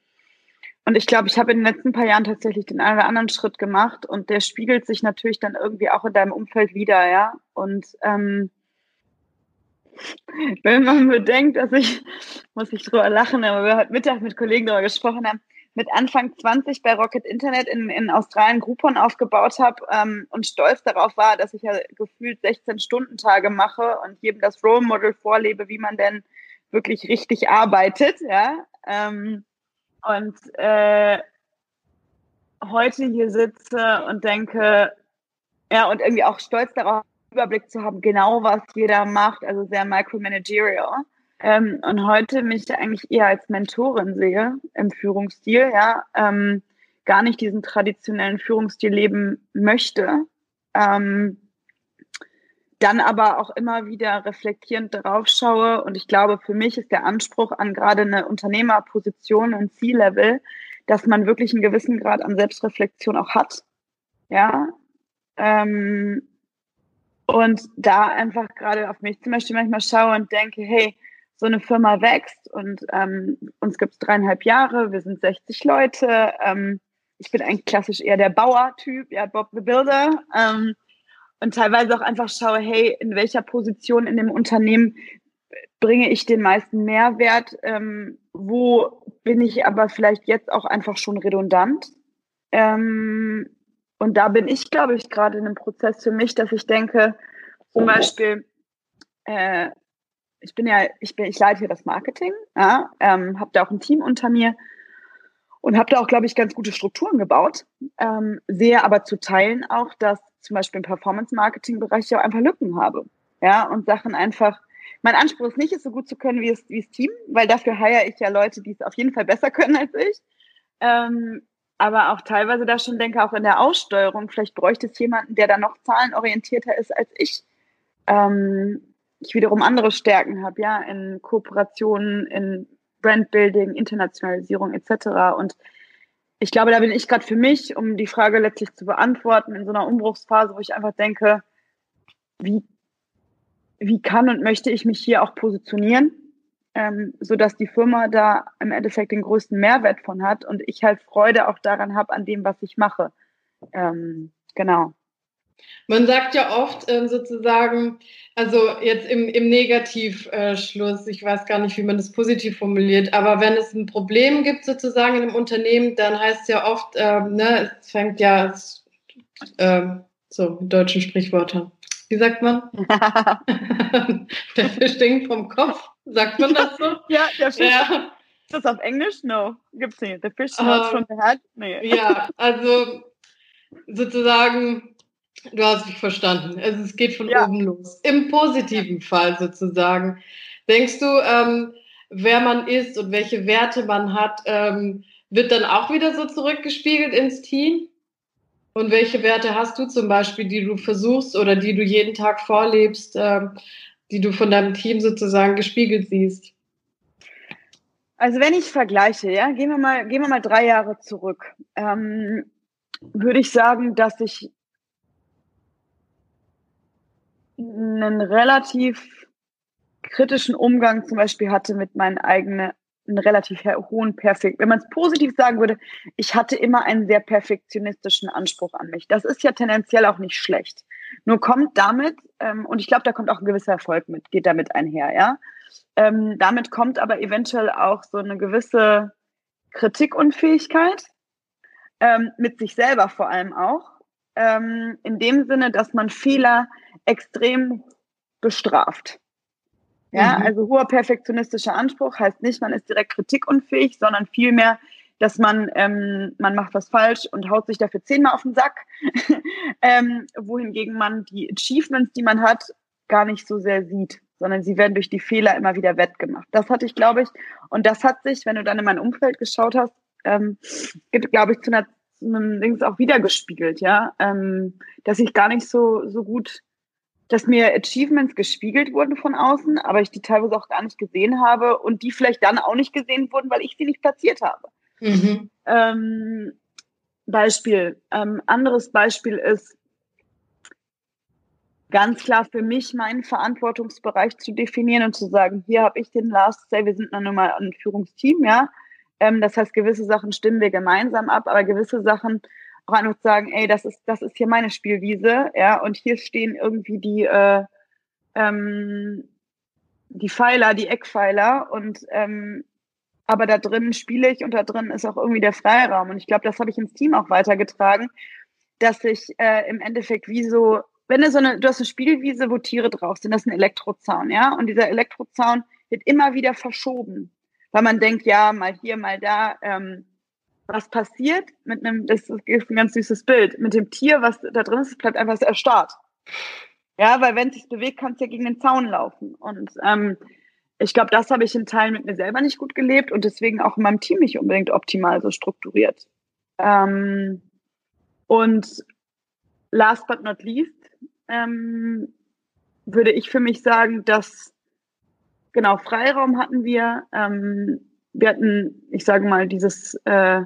und ich glaube, ich habe in den letzten paar Jahren tatsächlich den einen oder anderen Schritt gemacht und der spiegelt sich natürlich dann irgendwie auch in deinem Umfeld wieder, ja. Und ähm, wenn man bedenkt, dass ich, muss ich drüber lachen, aber wir heute Mittag mit Kollegen darüber gesprochen haben, mit Anfang 20 bei Rocket Internet in, in Australien Groupon aufgebaut habe ähm, und stolz darauf war, dass ich ja gefühlt 16-Stunden-Tage mache und jedem das Role Model vorlebe, wie man denn wirklich richtig arbeitet, ja. Ähm, und äh, heute hier sitze und denke, ja, und irgendwie auch stolz darauf, Überblick zu haben, genau was jeder macht, also sehr micromanagerial. Ähm, und heute mich eigentlich eher als Mentorin sehe im Führungsstil, ja, ähm, gar nicht diesen traditionellen Führungsstil leben möchte, ähm, dann aber auch immer wieder reflektierend darauf schaue. Und ich glaube, für mich ist der Anspruch an gerade eine Unternehmerposition und C-Level, dass man wirklich einen gewissen Grad an Selbstreflexion auch hat. Ja. Ähm, und da einfach gerade auf mich zum Beispiel manchmal schaue und denke, hey, so eine Firma wächst und ähm, uns gibt es dreieinhalb Jahre, wir sind 60 Leute. Ähm, ich bin eigentlich klassisch eher der Bauer-Typ, ja, Bob the Builder. Ähm, und teilweise auch einfach schaue, hey, in welcher Position in dem Unternehmen bringe ich den meisten Mehrwert? Ähm, wo bin ich aber vielleicht jetzt auch einfach schon redundant? Ähm, und da bin ich, glaube ich, gerade in einem Prozess für mich, dass ich denke, zum Beispiel, äh, ich bin ja, ich bin, ich leite hier das Marketing, ja, ähm, habe da auch ein Team unter mir und habe da auch, glaube ich, ganz gute Strukturen gebaut. Ähm, sehe aber zu Teilen auch, dass zum Beispiel im Performance-Marketing-Bereich ich auch einfach Lücken habe. Ja, und Sachen einfach, mein Anspruch ist nicht, es so gut zu können wie das, wie das Team, weil dafür heiere ich ja Leute, die es auf jeden Fall besser können als ich. Ähm, aber auch teilweise da schon denke, auch in der Aussteuerung, vielleicht bräuchte es jemanden, der da noch zahlenorientierter ist als ich. Ähm, ich wiederum andere Stärken habe, ja, in Kooperationen, in Brandbuilding, Internationalisierung etc. Und ich glaube, da bin ich gerade für mich, um die Frage letztlich zu beantworten, in so einer Umbruchsphase, wo ich einfach denke, wie, wie kann und möchte ich mich hier auch positionieren, ähm, sodass die Firma da im Endeffekt den größten Mehrwert von hat und ich halt Freude auch daran habe, an dem, was ich mache. Ähm, genau. Man sagt ja oft äh, sozusagen, also jetzt im, im Negativschluss, ich weiß gar nicht, wie man das positiv formuliert, aber wenn es ein Problem gibt sozusagen in einem Unternehmen, dann heißt es ja oft, äh, ne, es fängt ja äh, so mit deutschen Sprichwörtern. Wie sagt man? der Fisch stinkt vom Kopf. Sagt man das so? ja, der Fisch. Ja. Ist das auf Englisch? No, gibt's nicht. The fish smells uh, from the head? Nee. Ja, also sozusagen Du hast mich verstanden. Also es geht von ja. oben los. Im positiven Fall sozusagen. Denkst du, ähm, wer man ist und welche Werte man hat, ähm, wird dann auch wieder so zurückgespiegelt ins Team? Und welche Werte hast du zum Beispiel, die du versuchst oder die du jeden Tag vorlebst, ähm, die du von deinem Team sozusagen gespiegelt siehst? Also wenn ich vergleiche, ja, gehen wir mal, gehen wir mal drei Jahre zurück, ähm, würde ich sagen, dass ich einen relativ kritischen Umgang zum Beispiel hatte mit meinen eigenen, einen relativ hohen Perfekt. Wenn man es positiv sagen würde, ich hatte immer einen sehr perfektionistischen Anspruch an mich. Das ist ja tendenziell auch nicht schlecht. Nur kommt damit, ähm, und ich glaube, da kommt auch ein gewisser Erfolg mit, geht damit einher, ja. Ähm, damit kommt aber eventuell auch so eine gewisse Kritikunfähigkeit, ähm, mit sich selber vor allem auch. Ähm, in dem Sinne, dass man Fehler extrem bestraft. Ja, mhm. also hoher perfektionistischer Anspruch heißt nicht, man ist direkt kritikunfähig, sondern vielmehr, dass man, ähm, man macht was falsch und haut sich dafür zehnmal auf den Sack, ähm, wohingegen man die Achievements, die man hat, gar nicht so sehr sieht, sondern sie werden durch die Fehler immer wieder wettgemacht. Das hatte ich, glaube ich, und das hat sich, wenn du dann in mein Umfeld geschaut hast, ähm, glaube ich, zu einer zu einem Dings auch wiedergespiegelt, ja, ähm, dass ich gar nicht so so gut dass mir Achievements gespiegelt wurden von außen, aber ich die teilweise auch gar nicht gesehen habe und die vielleicht dann auch nicht gesehen wurden, weil ich sie nicht platziert habe. Mhm. Ähm, Beispiel. Ähm, anderes Beispiel ist ganz klar für mich meinen Verantwortungsbereich zu definieren und zu sagen, hier habe ich den Last Say, wir sind dann mal ein Führungsteam, ja. Ähm, das heißt, gewisse Sachen stimmen wir gemeinsam ab, aber gewisse Sachen auch einfach sagen, ey, das ist, das ist hier meine Spielwiese, ja, und hier stehen irgendwie die, äh, ähm, die Pfeiler, die Eckpfeiler und ähm, aber da drin spiele ich und da drin ist auch irgendwie der Freiraum. Und ich glaube, das habe ich ins Team auch weitergetragen, dass ich äh, im Endeffekt wie so, wenn du so eine, du hast eine Spielwiese, wo Tiere drauf sind, das ist ein Elektrozaun, ja, und dieser Elektrozaun wird immer wieder verschoben, weil man denkt, ja, mal hier, mal da, ähm, was passiert mit einem, das ist ein ganz süßes Bild, mit dem Tier, was da drin ist, bleibt einfach erstarrt. Ja, weil wenn es sich bewegt, kann es ja gegen den Zaun laufen. Und ähm, ich glaube, das habe ich in Teilen mit mir selber nicht gut gelebt und deswegen auch in meinem Team nicht unbedingt optimal so strukturiert. Ähm, und last but not least ähm, würde ich für mich sagen, dass genau Freiraum hatten wir. Ähm, wir hatten, ich sage mal, dieses äh,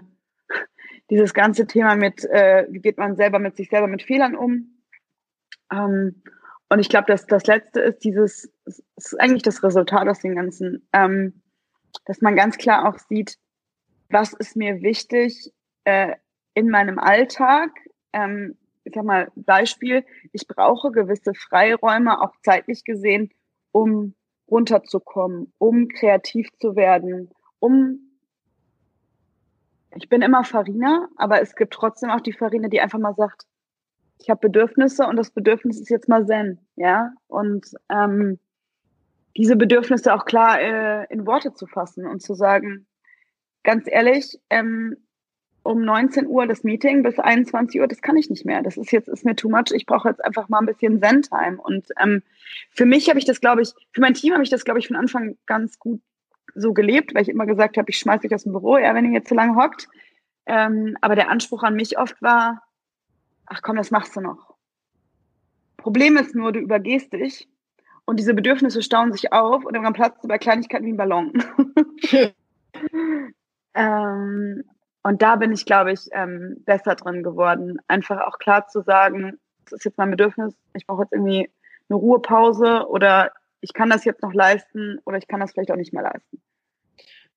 dieses ganze Thema mit, äh, wie geht man selber mit sich selber mit Fehlern um. Ähm, und ich glaube, dass das Letzte ist dieses, ist eigentlich das Resultat aus dem Ganzen, ähm, dass man ganz klar auch sieht, was ist mir wichtig äh, in meinem Alltag. Ähm, ich sag mal, Beispiel, ich brauche gewisse Freiräume, auch zeitlich gesehen, um runterzukommen, um kreativ zu werden, um ich bin immer Farina, aber es gibt trotzdem auch die Farina, die einfach mal sagt, ich habe Bedürfnisse und das Bedürfnis ist jetzt mal Zen, ja. Und ähm, diese Bedürfnisse auch klar äh, in Worte zu fassen und zu sagen, ganz ehrlich, ähm, um 19 Uhr das Meeting bis 21 Uhr, das kann ich nicht mehr. Das ist jetzt, ist mir too much. Ich brauche jetzt einfach mal ein bisschen Zen-Time. Und ähm, für mich habe ich das, glaube ich, für mein Team habe ich das, glaube ich, von Anfang ganz gut so gelebt, weil ich immer gesagt habe, ich schmeiße dich aus dem Büro, ja, wenn ihr jetzt zu lange hockt. Ähm, aber der Anspruch an mich oft war, ach komm, das machst du noch. Problem ist nur, du übergehst dich und diese Bedürfnisse stauen sich auf und dann platzt du bei Kleinigkeiten wie ein Ballon. ähm, und da bin ich, glaube ich, ähm, besser drin geworden. Einfach auch klar zu sagen, das ist jetzt mein Bedürfnis, ich brauche jetzt irgendwie eine Ruhepause oder ich kann das jetzt noch leisten oder ich kann das vielleicht auch nicht mehr leisten.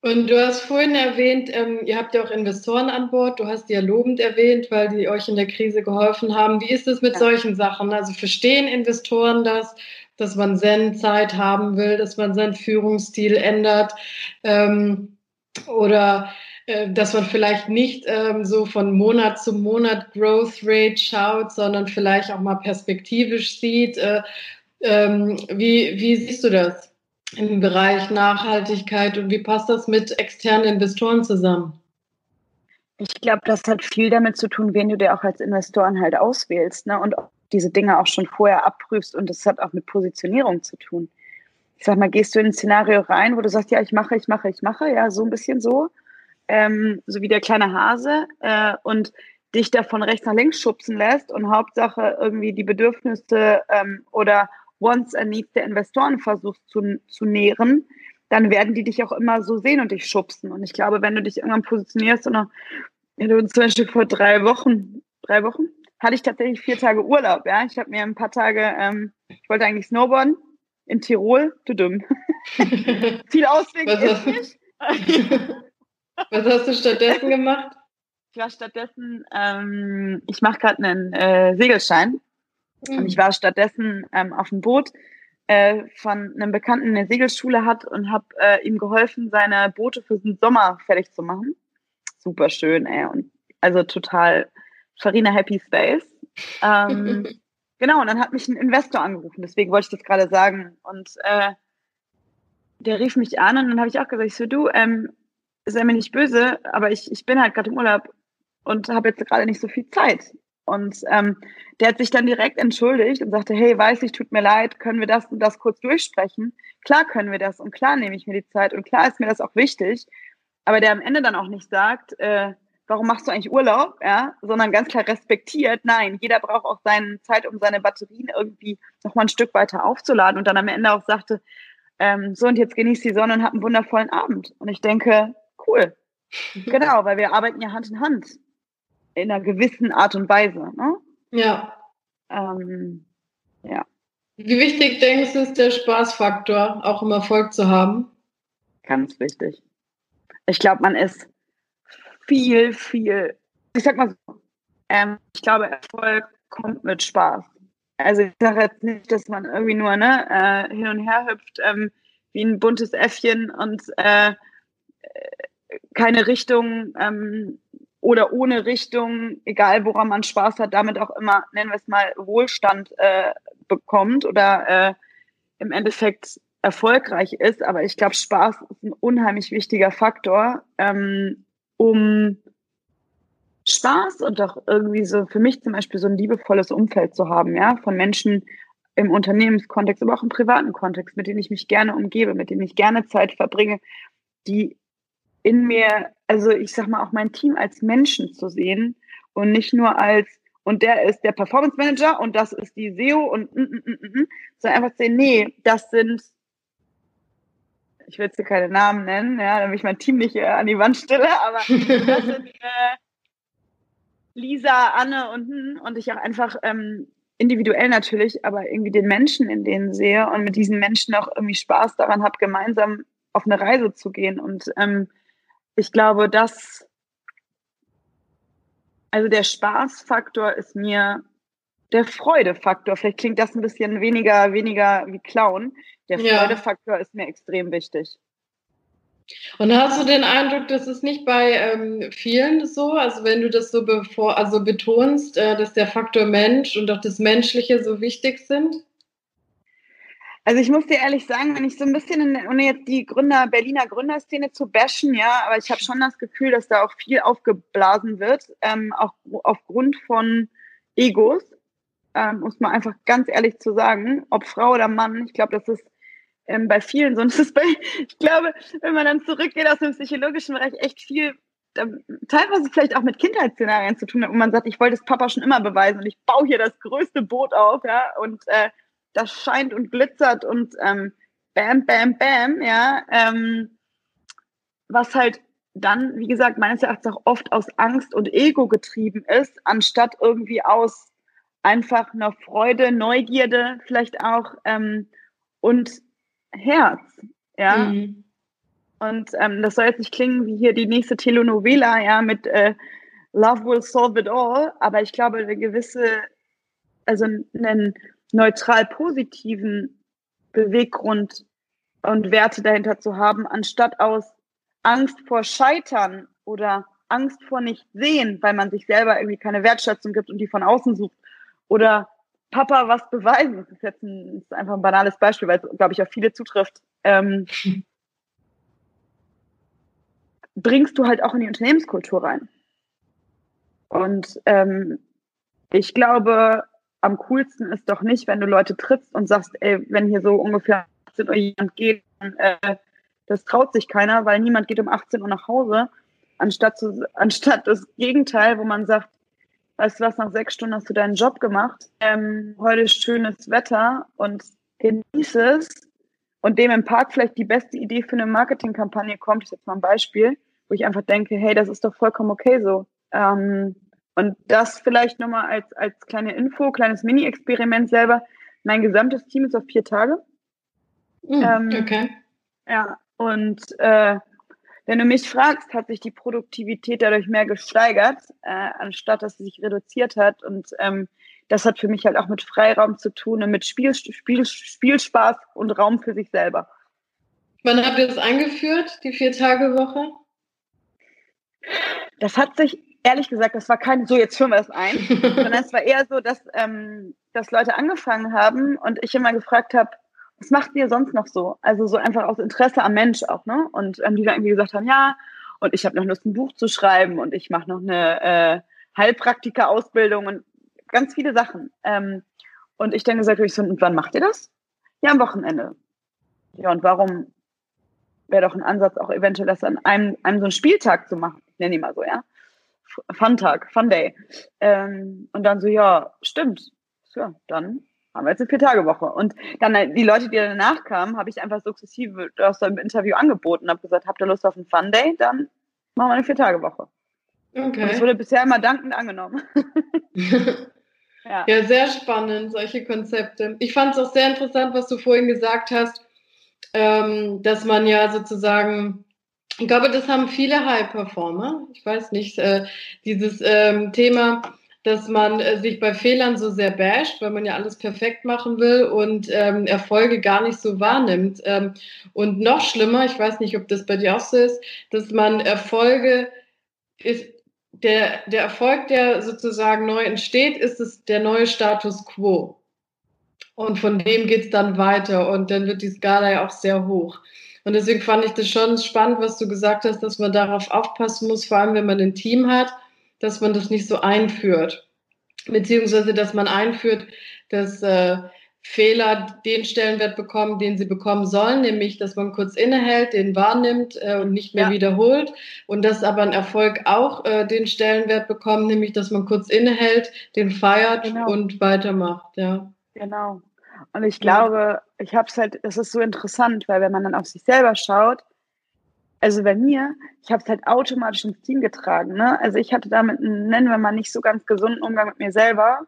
Und du hast vorhin erwähnt, ähm, ihr habt ja auch Investoren an Bord. Du hast die ja lobend erwähnt, weil die euch in der Krise geholfen haben. Wie ist es mit ja. solchen Sachen? Also verstehen Investoren das, dass man seine Zeit haben will, dass man seinen Führungsstil ändert ähm, oder dass man vielleicht nicht ähm, so von Monat zu Monat Growth Rate schaut, sondern vielleicht auch mal perspektivisch sieht. Äh, ähm, wie, wie siehst du das im Bereich Nachhaltigkeit und wie passt das mit externen Investoren zusammen? Ich glaube, das hat viel damit zu tun, wen du dir auch als Investoren halt auswählst ne? und diese Dinge auch schon vorher abprüfst und das hat auch mit Positionierung zu tun. Ich sag mal, gehst du in ein Szenario rein, wo du sagst, ja, ich mache, ich mache, ich mache, ja, so ein bisschen so, ähm, so wie der kleine Hase äh, und dich da von rechts nach links schubsen lässt und Hauptsache irgendwie die Bedürfnisse ähm, oder Wants and Needs der Investoren versuchst zu, zu nähren, dann werden die dich auch immer so sehen und dich schubsen. Und ich glaube, wenn du dich irgendwann positionierst und noch, wenn du zum Beispiel vor drei Wochen, drei Wochen, hatte ich tatsächlich vier Tage Urlaub, ja. Ich habe mir ein paar Tage, ähm, ich wollte eigentlich Snowboarden in Tirol, du dumm. Viel Ausweg ist nicht. Was hast du stattdessen gemacht? Ich war stattdessen, ähm, ich mache gerade einen äh, Segelschein Mhm. Und ich war stattdessen ähm, auf dem Boot äh, von einem Bekannten, der eine Segelschule hat und habe äh, ihm geholfen, seine Boote für den Sommer fertig zu machen. Super schön, ey. Und also total Farina Happy Space. Ähm, genau, und dann hat mich ein Investor angerufen, deswegen wollte ich das gerade sagen. Und äh, der rief mich an und dann habe ich auch gesagt, ich so, du, ähm, sei mir nicht böse, aber ich, ich bin halt gerade im Urlaub und habe jetzt gerade nicht so viel Zeit. Und ähm, der hat sich dann direkt entschuldigt und sagte, hey, weiß ich, tut mir leid, können wir das und das kurz durchsprechen? Klar können wir das und klar nehme ich mir die Zeit und klar ist mir das auch wichtig. Aber der am Ende dann auch nicht sagt, äh, warum machst du eigentlich Urlaub, ja, sondern ganz klar respektiert, nein, jeder braucht auch seine Zeit, um seine Batterien irgendwie noch mal ein Stück weiter aufzuladen und dann am Ende auch sagte, ähm, so und jetzt genießt die Sonne und hab einen wundervollen Abend. Und ich denke, cool. genau, weil wir arbeiten ja Hand in Hand in einer gewissen Art und Weise. Ne? Ja. Ähm, ja. Wie wichtig denkst du, ist der Spaßfaktor, auch im Erfolg zu haben? Ganz wichtig. Ich glaube, man ist viel, viel, ich sag mal so, ähm, ich glaube, Erfolg kommt mit Spaß. Also ich sage jetzt nicht, dass man irgendwie nur ne, äh, hin und her hüpft ähm, wie ein buntes Äffchen und äh, keine Richtung ähm, oder ohne Richtung, egal woran man Spaß hat, damit auch immer, nennen wir es mal, Wohlstand äh, bekommt oder äh, im Endeffekt erfolgreich ist. Aber ich glaube, Spaß ist ein unheimlich wichtiger Faktor, ähm, um Spaß und auch irgendwie so für mich zum Beispiel so ein liebevolles Umfeld zu haben, ja, von Menschen im Unternehmenskontext, aber auch im privaten Kontext, mit denen ich mich gerne umgebe, mit denen ich gerne Zeit verbringe, die in mir, also ich sag mal, auch mein Team als Menschen zu sehen und nicht nur als, und der ist der Performance Manager und das ist die SEO und, mm, mm, mm, mm, sondern einfach sehen, nee, das sind, ich will jetzt hier keine Namen nennen, ja, damit ich mein Team nicht äh, an die Wand stelle, aber das sind äh, Lisa, Anne und, und ich auch einfach ähm, individuell natürlich, aber irgendwie den Menschen in denen sehe und mit diesen Menschen auch irgendwie Spaß daran habe, gemeinsam auf eine Reise zu gehen. Und ähm, ich glaube, dass, also der Spaßfaktor ist mir der Freudefaktor. Vielleicht klingt das ein bisschen weniger, weniger wie Clown. Der ja. Freudefaktor ist mir extrem wichtig. Und hast du den Eindruck, dass es nicht bei ähm, vielen so, also wenn du das so bevor, also betonst, äh, dass der Faktor Mensch und auch das Menschliche so wichtig sind? Also ich muss dir ehrlich sagen, wenn ich so ein bisschen, in, ohne jetzt die Gründer, Berliner Gründerszene zu bashen, ja, aber ich habe schon das Gefühl, dass da auch viel aufgeblasen wird, ähm, auch aufgrund von Egos, ähm, muss man einfach ganz ehrlich zu sagen, ob Frau oder Mann, ich glaube, das ist ähm, bei vielen so. Ist bei, ich glaube, wenn man dann zurückgeht aus dem psychologischen Bereich, echt viel teilweise vielleicht auch mit Kindheitsszenarien zu tun hat, wo man sagt, ich wollte es Papa schon immer beweisen und ich baue hier das größte Boot auf, ja, und äh, das scheint und glitzert und ähm, bam, bam, bam, ja, ähm, was halt dann, wie gesagt, meines Erachtens auch oft aus Angst und Ego getrieben ist, anstatt irgendwie aus einfach einer Freude, Neugierde vielleicht auch ähm, und Herz, ja. Mhm. Und ähm, das soll jetzt nicht klingen wie hier die nächste Telenovela, ja, mit äh, Love will solve it all, aber ich glaube, eine gewisse, also einen neutral positiven Beweggrund und Werte dahinter zu haben, anstatt aus Angst vor Scheitern oder Angst vor nicht sehen, weil man sich selber irgendwie keine Wertschätzung gibt und die von außen sucht oder Papa was beweisen. Das ist jetzt ein, ist einfach ein banales Beispiel, weil es, glaube ich, auf viele zutrifft. Ähm, bringst du halt auch in die Unternehmenskultur rein. Und ähm, ich glaube, am coolsten ist doch nicht, wenn du Leute trittst und sagst, ey, wenn hier so ungefähr 18 Uhr jemand geht, dann, äh, das traut sich keiner, weil niemand geht um 18 Uhr nach Hause, anstatt, zu, anstatt das Gegenteil, wo man sagt, weißt du was, nach sechs Stunden hast du deinen Job gemacht, ähm, heute ist schönes Wetter und genieß es und dem im Park vielleicht die beste Idee für eine Marketingkampagne kommt, ist jetzt mal ein Beispiel, wo ich einfach denke, hey, das ist doch vollkommen okay so. Ähm, und das vielleicht nochmal als, als kleine Info, kleines Mini-Experiment selber. Mein gesamtes Team ist auf vier Tage. Mm, ähm, okay. Ja, und äh, wenn du mich fragst, hat sich die Produktivität dadurch mehr gesteigert, äh, anstatt dass sie sich reduziert hat. Und ähm, das hat für mich halt auch mit Freiraum zu tun und mit Spiel, Spiel, Spielspaß und Raum für sich selber. Wann habt ihr das eingeführt, die Vier-Tage-Woche? Das hat sich, ehrlich gesagt, das war kein, so jetzt führen wir das ein, sondern es war eher so, dass, ähm, dass Leute angefangen haben und ich immer gefragt habe, was macht ihr sonst noch so? Also so einfach aus Interesse am Mensch auch, ne? Und ähm, die dann irgendwie gesagt haben, ja, und ich habe noch Lust, ein Buch zu schreiben und ich mache noch eine äh, Heilpraktika-Ausbildung und ganz viele Sachen. Ähm, und ich dann gesagt, ich so, und wann macht ihr das? Ja, am Wochenende. Ja, und warum wäre doch ein Ansatz auch eventuell, das an einem, einem so einen Spieltag zu machen? Ich nenne ihn mal so, ja. Fun-Tag, Fun-Day. Ähm, und dann so, ja, stimmt. Ja, dann haben wir jetzt eine Vier-Tage-Woche. Und dann äh, die Leute, die danach kamen, habe ich einfach sukzessive das im Interview angeboten, habe gesagt, habt ihr Lust auf einen Fun-Day? Dann machen wir eine Vier-Tage-Woche. Okay. Und es wurde bisher immer dankend angenommen. ja. ja, sehr spannend, solche Konzepte. Ich fand es auch sehr interessant, was du vorhin gesagt hast, ähm, dass man ja sozusagen ich glaube, das haben viele High-Performer. Ich weiß nicht, äh, dieses ähm, Thema, dass man äh, sich bei Fehlern so sehr basht, weil man ja alles perfekt machen will und ähm, Erfolge gar nicht so wahrnimmt. Ähm, und noch schlimmer, ich weiß nicht, ob das bei dir auch so ist, dass man Erfolge ist, der, der Erfolg, der sozusagen neu entsteht, ist es der neue Status quo. Und von dem geht es dann weiter und dann wird die Skala ja auch sehr hoch. Und deswegen fand ich das schon spannend, was du gesagt hast, dass man darauf aufpassen muss, vor allem wenn man ein Team hat, dass man das nicht so einführt. Beziehungsweise, dass man einführt, dass äh, Fehler den Stellenwert bekommen, den sie bekommen sollen, nämlich, dass man kurz innehält, den wahrnimmt äh, und nicht mehr ja. wiederholt. Und dass aber ein Erfolg auch äh, den Stellenwert bekommt, nämlich, dass man kurz innehält, den feiert genau. und weitermacht. Ja. Genau. Und ich glaube, ich habe es halt, es ist so interessant, weil wenn man dann auf sich selber schaut, also bei mir, ich habe es halt automatisch ins Team getragen. Ne? Also ich hatte damit, einen, nennen wir mal, nicht so ganz gesunden Umgang mit mir selber.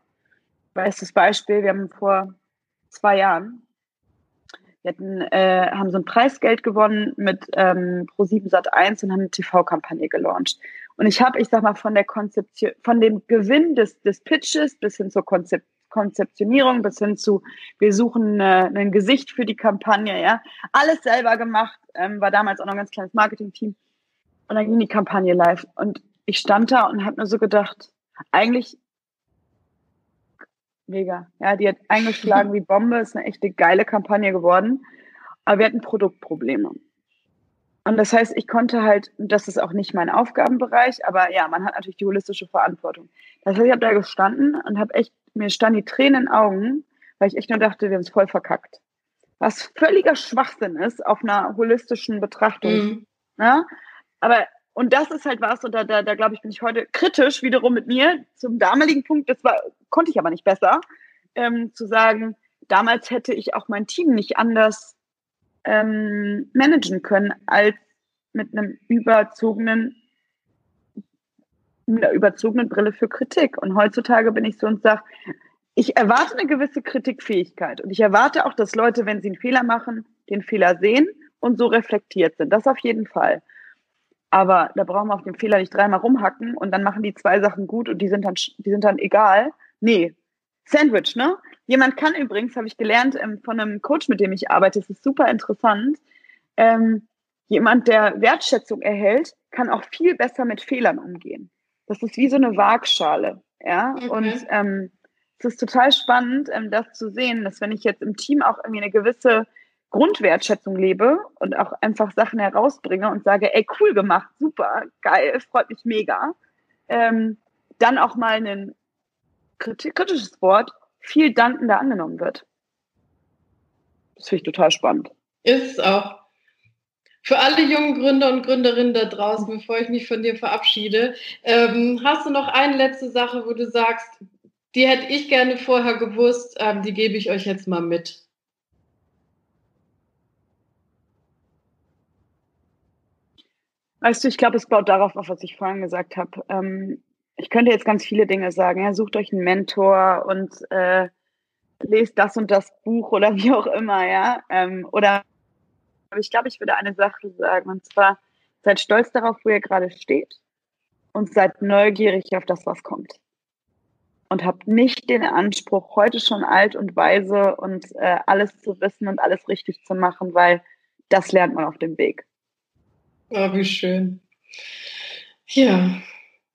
Bestes Beispiel, wir haben vor zwei Jahren, wir hatten, äh, haben so ein Preisgeld gewonnen mit ähm, Pro7 Sat 1 und haben eine TV-Kampagne gelauncht. Und ich habe, ich sag mal, von der Konzeption, von dem Gewinn des, des Pitches bis hin zur Konzept, Konzeptionierung bis hin zu, wir suchen äh, ein Gesicht für die Kampagne, ja. Alles selber gemacht, ähm, war damals auch noch ein ganz kleines Marketing-Team. Und dann ging die Kampagne live. Und ich stand da und habe mir so gedacht, eigentlich mega. Ja, die hat eingeschlagen wie Bombe, ist eine echte geile Kampagne geworden. Aber wir hatten Produktprobleme. Und das heißt, ich konnte halt, das ist auch nicht mein Aufgabenbereich, aber ja, man hat natürlich die holistische Verantwortung. Das heißt, ich habe da gestanden und habe echt mir standen die Tränen in den Augen, weil ich echt nur dachte, wir haben es voll verkackt. Was völliger Schwachsinn ist auf einer holistischen Betrachtung. Mhm. Ja? Aber, und das ist halt was, und da, da, da glaube ich, bin ich heute kritisch wiederum mit mir zum damaligen Punkt, das war, konnte ich aber nicht besser, ähm, zu sagen, damals hätte ich auch mein Team nicht anders ähm, managen können als mit einem überzogenen mit einer überzogenen Brille für Kritik. Und heutzutage bin ich so und sage, ich erwarte eine gewisse Kritikfähigkeit. Und ich erwarte auch, dass Leute, wenn sie einen Fehler machen, den Fehler sehen und so reflektiert sind. Das auf jeden Fall. Aber da brauchen wir auf dem Fehler nicht dreimal rumhacken und dann machen die zwei Sachen gut und die sind dann, die sind dann egal. Nee. Sandwich, ne? Jemand kann übrigens, habe ich gelernt ähm, von einem Coach, mit dem ich arbeite, es ist super interessant. Ähm, jemand, der Wertschätzung erhält, kann auch viel besser mit Fehlern umgehen. Das ist wie so eine Waagschale. Ja, okay. und ähm, es ist total spannend, ähm, das zu sehen, dass wenn ich jetzt im Team auch irgendwie eine gewisse Grundwertschätzung lebe und auch einfach Sachen herausbringe und sage, ey, cool gemacht, super, geil, freut mich mega, ähm, dann auch mal ein kritisches Wort viel dankender angenommen wird. Das finde ich total spannend. Ist auch. Für alle jungen Gründer und Gründerinnen da draußen, bevor ich mich von dir verabschiede, ähm, hast du noch eine letzte Sache, wo du sagst, die hätte ich gerne vorher gewusst, ähm, die gebe ich euch jetzt mal mit. Weißt du, ich glaube, es baut darauf auf, was ich vorhin gesagt habe. Ähm, ich könnte jetzt ganz viele Dinge sagen. Ja, sucht euch einen Mentor und äh, lest das und das Buch oder wie auch immer, ja. Ähm, oder aber ich glaube, ich würde eine Sache sagen, und zwar, seid stolz darauf, wo ihr gerade steht und seid neugierig auf das, was kommt. Und habt nicht den Anspruch, heute schon alt und weise und äh, alles zu wissen und alles richtig zu machen, weil das lernt man auf dem Weg. Oh, wie schön. Ja,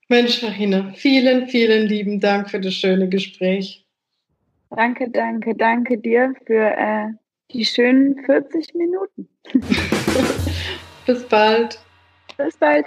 Mensch, Farina, vielen, vielen lieben Dank für das schöne Gespräch. Danke, danke, danke dir für äh, Die schönen 40 Minuten. Bis bald. Bis bald.